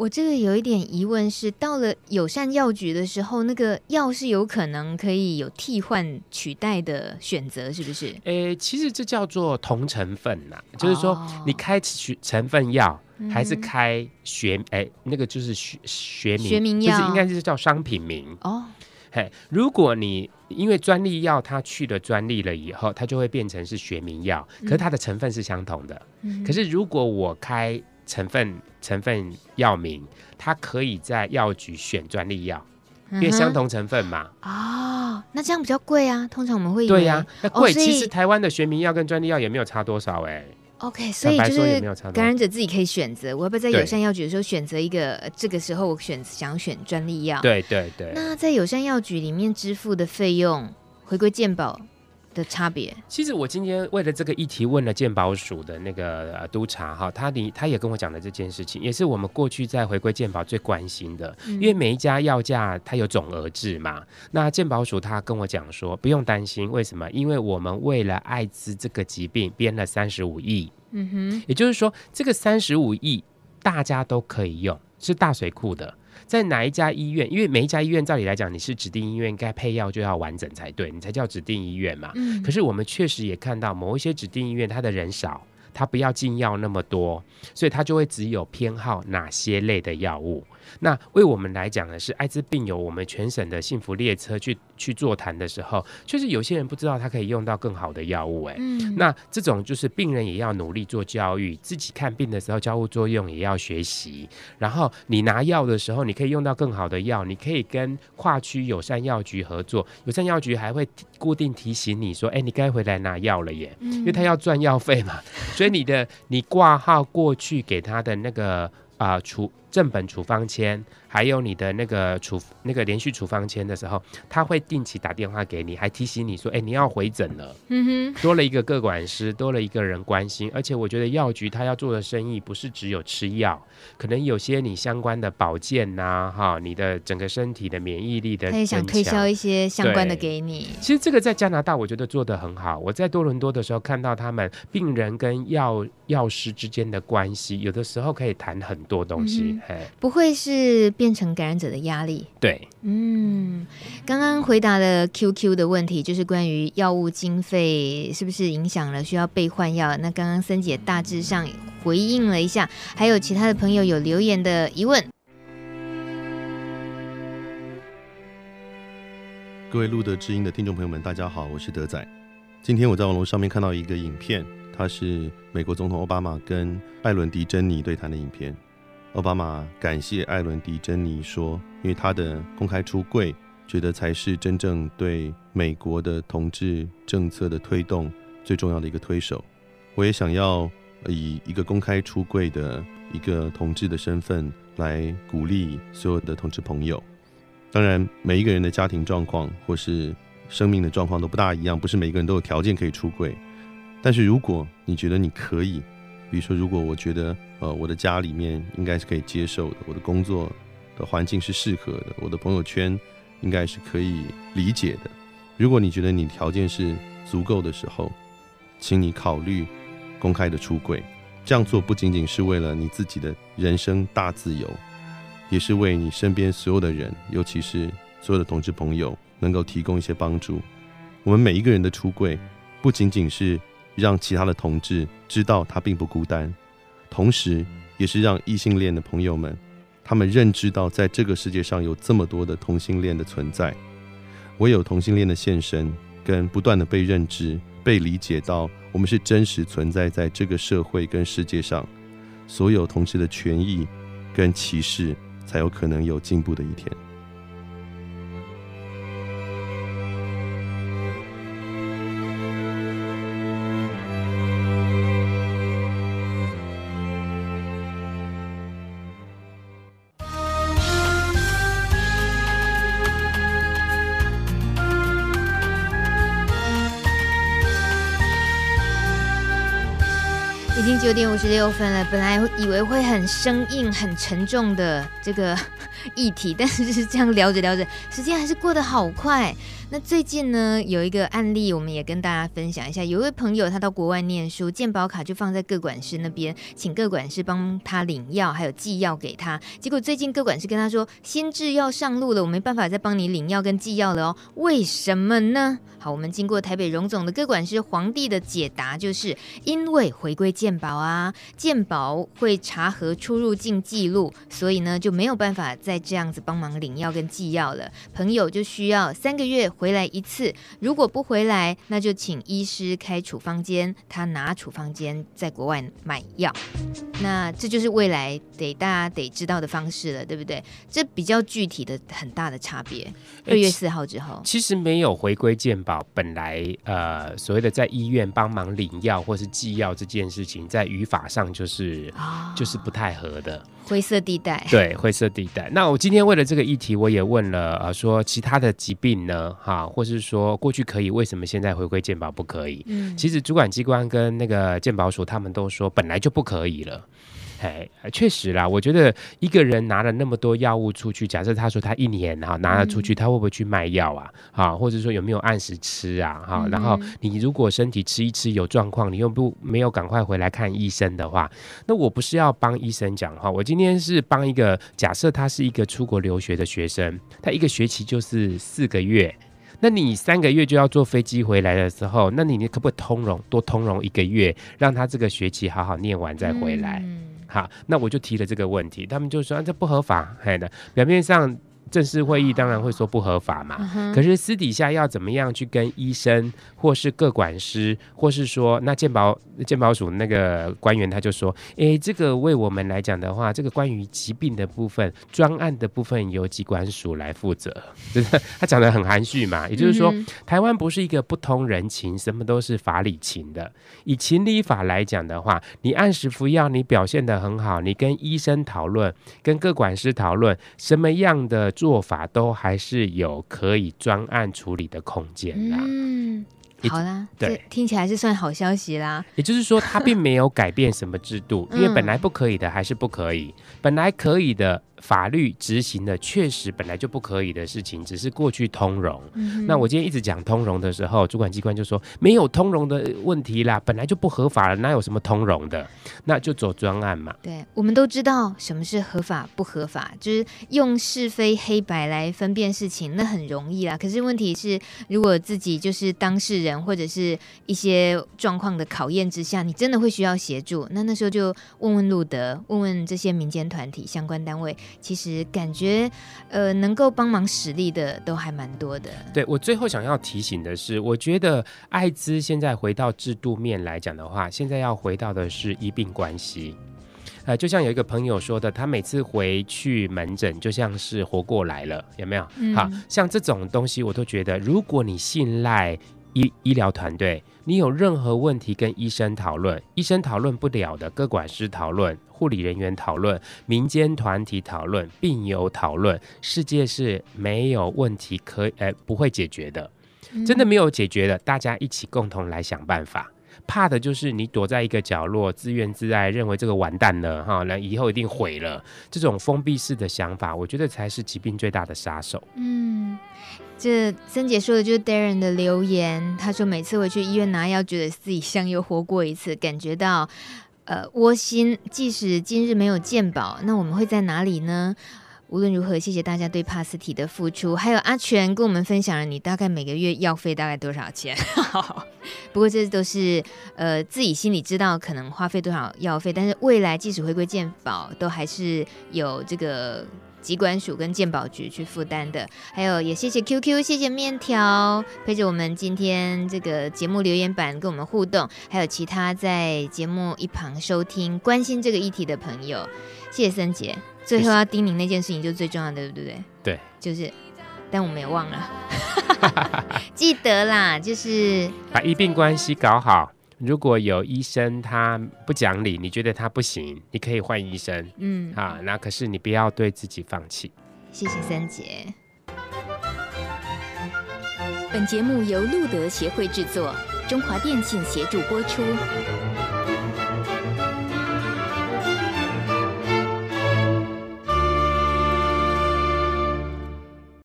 我这个有一点疑问是，到了友善药局的时候，那个药是有可能可以有替换取代的选择，是不是？诶，其实这叫做同成分呐、啊，就是说你开成分药、哦、还是开学诶，那个就是学学名学名药，就是应该是叫商品名哦。嘿，如果你因为专利药它去了专利了以后，它就会变成是学名药，可是它的成分是相同的。嗯、可是如果我开成分成分药名，它可以在药局选专利药，因为相同成分嘛。哦，那这样比较贵啊。通常我们会对呀、啊，那贵、哦。其实台湾的学名药跟专利药也没有差多少哎、欸。OK，所以就是感染者自己可以选择，我要不要在友善药局的时候选择一个？这个时候我选想选专利药。对对对。那在友善药局里面支付的费用回归健保的差别，其实我今天为了这个议题问了鉴宝署的那个呃督察哈，他你他也跟我讲了这件事情，也是我们过去在回归鉴宝最关心的，嗯、因为每一家药价它有总额制嘛。那鉴宝署他跟我讲说不用担心，为什么？因为我们为了艾滋这个疾病编了三十五亿，嗯哼，也就是说这个三十五亿大家都可以用，是大水库的。在哪一家医院？因为每一家医院，照理来讲，你是指定医院，该配药就要完整才对，你才叫指定医院嘛。嗯。可是我们确实也看到某一些指定医院，它的人少，它不要进药那么多，所以它就会只有偏好哪些类的药物。那为我们来讲呢，是艾滋病友，我们全省的幸福列车去去座谈的时候，确实有些人不知道他可以用到更好的药物，哎，嗯，那这种就是病人也要努力做教育，自己看病的时候交互作用也要学习，然后你拿药的时候，你可以用到更好的药，你可以跟跨区友善药局合作，友善药局还会固定提醒你说，哎，你该回来拿药了耶，因为他要赚药费嘛，所以你的你挂号过去给他的那个啊处。正本处方签，还有你的那个处那个连续处方签的时候，他会定期打电话给你，还提醒你说：“哎、欸，你要回诊了。”嗯哼，多了一个个管师，多了一个人关心。而且我觉得药局他要做的生意不是只有吃药，可能有些你相关的保健呐、啊，哈，你的整个身体的免疫力的，他也想推销一些相关的给你。其实这个在加拿大我觉得做得很好。我在多伦多的时候看到他们病人跟药药师之间的关系，有的时候可以谈很多东西。嗯不会是变成感染者的压力？对，嗯，刚刚回答了 QQ 的问题，就是关于药物经费是不是影响了需要备换药？那刚刚森姐大致上回应了一下，还有其他的朋友有留言的疑问。各位路德知音的听众朋友们，大家好，我是德仔。今天我在网络上面看到一个影片，它是美国总统奥巴马跟艾伦迪珍妮对谈的影片。奥巴马感谢艾伦迪珍妮说：“因为他的公开出柜，觉得才是真正对美国的同志政策的推动最重要的一个推手。”我也想要以一个公开出柜的一个同志的身份来鼓励所有的同志朋友。当然，每一个人的家庭状况或是生命的状况都不大一样，不是每一个人都有条件可以出柜。但是如果你觉得你可以，比如说，如果我觉得，呃，我的家里面应该是可以接受的，我的工作的环境是适合的，我的朋友圈应该是可以理解的。如果你觉得你条件是足够的时候，请你考虑公开的出柜。这样做不仅仅是为了你自己的人生大自由，也是为你身边所有的人，尤其是所有的同志朋友，能够提供一些帮助。我们每一个人的出柜，不仅仅是让其他的同志知道他并不孤单，同时也是让异性恋的朋友们，他们认知到在这个世界上有这么多的同性恋的存在。唯有同性恋的现身，跟不断的被认知、被理解到。我们是真实存在在这个社会跟世界上，所有同志的权益跟歧视，才有可能有进步的一天。点五十六分了，本来以为会很生硬、很沉重的这个 议题，但是就是这样聊着聊着，时间还是过得好快。那最近呢，有一个案例，我们也跟大家分享一下。有一位朋友，他到国外念书，健保卡就放在各管师那边，请各管师帮他领药，还有寄药给他。结果最近各管师跟他说，新制要上路了，我没办法再帮你领药跟寄药了哦。为什么呢？好，我们经过台北荣总的各管师黄帝的解答，就是因为回归健保啊，健保会查核出入境记录，所以呢就没有办法再这样子帮忙领药跟寄药了。朋友就需要三个月。回来一次，如果不回来，那就请医师开处方间，他拿处方间在国外买药。那这就是未来得大家得知道的方式了，对不对？这比较具体的很大的差别。二月四号之后，其实没有回归健保，本来呃所谓的在医院帮忙领药或是寄药这件事情，在语法上就是、哦、就是不太合的。灰色地带，对，灰色地带。那我今天为了这个议题，我也问了呃，说其他的疾病呢，哈，或是说过去可以，为什么现在回归健保不可以？嗯，其实主管机关跟那个健保署他们都说，本来就不可以了。哎，确实啦，我觉得一个人拿了那么多药物出去，假设他说他一年哈拿了出去，他会不会去卖药啊？哈，或者说有没有按时吃啊？哈，然后你如果身体吃一吃有状况，你又不没有赶快回来看医生的话，那我不是要帮医生讲话，我今天是帮一个假设他是一个出国留学的学生，他一个学期就是四个月，那你三个月就要坐飞机回来的时候，那你你可不可以通融多通融一个月，让他这个学期好好念完再回来？好，那我就提了这个问题，他们就说、啊、这不合法，嘿的，表面上。正式会议当然会说不合法嘛，哦、可是私底下要怎么样去跟医生或是各管师，或是说那鉴保鉴保署那个官员他就说，哎，这个为我们来讲的话，这个关于疾病的部分专案的部分由疾管署来负责，就 是他讲得很含蓄嘛，也就是说、嗯、台湾不是一个不通人情，什么都是法理情的。以情理法来讲的话，你按时服药，你表现得很好，你跟医生讨论，跟各管师讨论什么样的。做法都还是有可以专案处理的空间的。嗯，好啦，对，听起来是算好消息啦。也就是说，他并没有改变什么制度，因为本来不可以的还是不可以，本来可以的。法律执行的确实本来就不可以的事情，只是过去通融。嗯、那我今天一直讲通融的时候，主管机关就说没有通融的问题啦，本来就不合法了，哪有什么通融的？那就走专案嘛。对，我们都知道什么是合法不合法，就是用是非黑白来分辨事情，那很容易啦。可是问题是，如果自己就是当事人或者是一些状况的考验之下，你真的会需要协助，那那时候就问问路德，问问这些民间团体相关单位。其实感觉，呃，能够帮忙使力的都还蛮多的。对，我最后想要提醒的是，我觉得艾滋现在回到制度面来讲的话，现在要回到的是医病关系。呃，就像有一个朋友说的，他每次回去门诊就像是活过来了，有没有？嗯、好像这种东西，我都觉得，如果你信赖医医疗团队，你有任何问题跟医生讨论，医生讨论不了的，各管师讨论。护理人员讨论，民间团体讨论，病友讨论，世界是没有问题可诶不会解决的，真的没有解决的，大家一起共同来想办法。怕的就是你躲在一个角落，自怨自艾，认为这个完蛋了哈，那以后一定毁了。这种封闭式的想法，我觉得才是疾病最大的杀手。嗯，这森姐说的就是 Darren 的留言，他说每次回去医院拿药，觉得自己像又活过一次，感觉到呃窝心。即使今日没有健保，那我们会在哪里呢？无论如何，谢谢大家对帕斯提的付出。还有阿全跟我们分享了你大概每个月药费大概多少钱？不过这都是呃自己心里知道可能花费多少药费，但是未来即使回归健保，都还是有这个机关署跟健保局去负担的。还有也谢谢 QQ，谢谢面条陪着我们今天这个节目留言板跟我们互动，还有其他在节目一旁收听关心这个议题的朋友，谢谢森姐。最后要叮咛那件事情就是最重要的，对不对？对，就是，但我们也忘了，记得啦，就是把医病关系搞好。如果有医生他不讲理，你觉得他不行，你可以换医生。嗯，啊，那可是你不要对自己放弃。谢谢三姐。本节目由路德协会制作，中华电信协助播出。